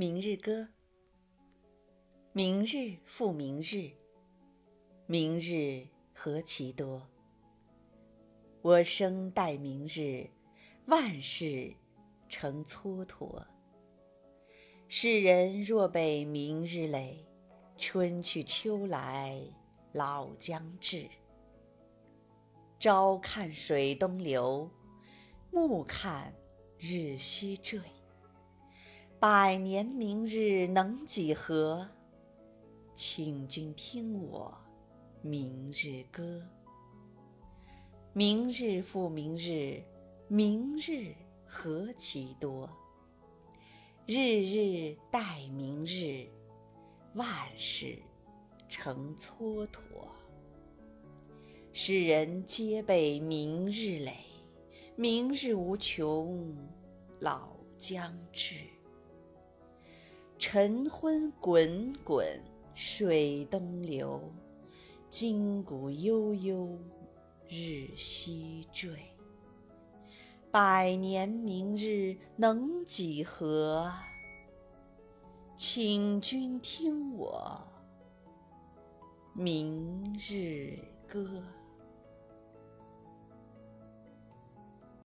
明日歌，明日复明日，明日何其多。我生待明日，万事成蹉跎。世人若被明日累，春去秋来老将至。朝看水东流，暮看日西坠。百年明日能几何？请君听我明日歌。明日复明日，明日何其多。日日待明日，万事成蹉跎。世人皆被明日累，明日无穷老将至。晨昏滚滚水东流，今古悠悠日西坠。百年明日能几何？请君听我明日歌。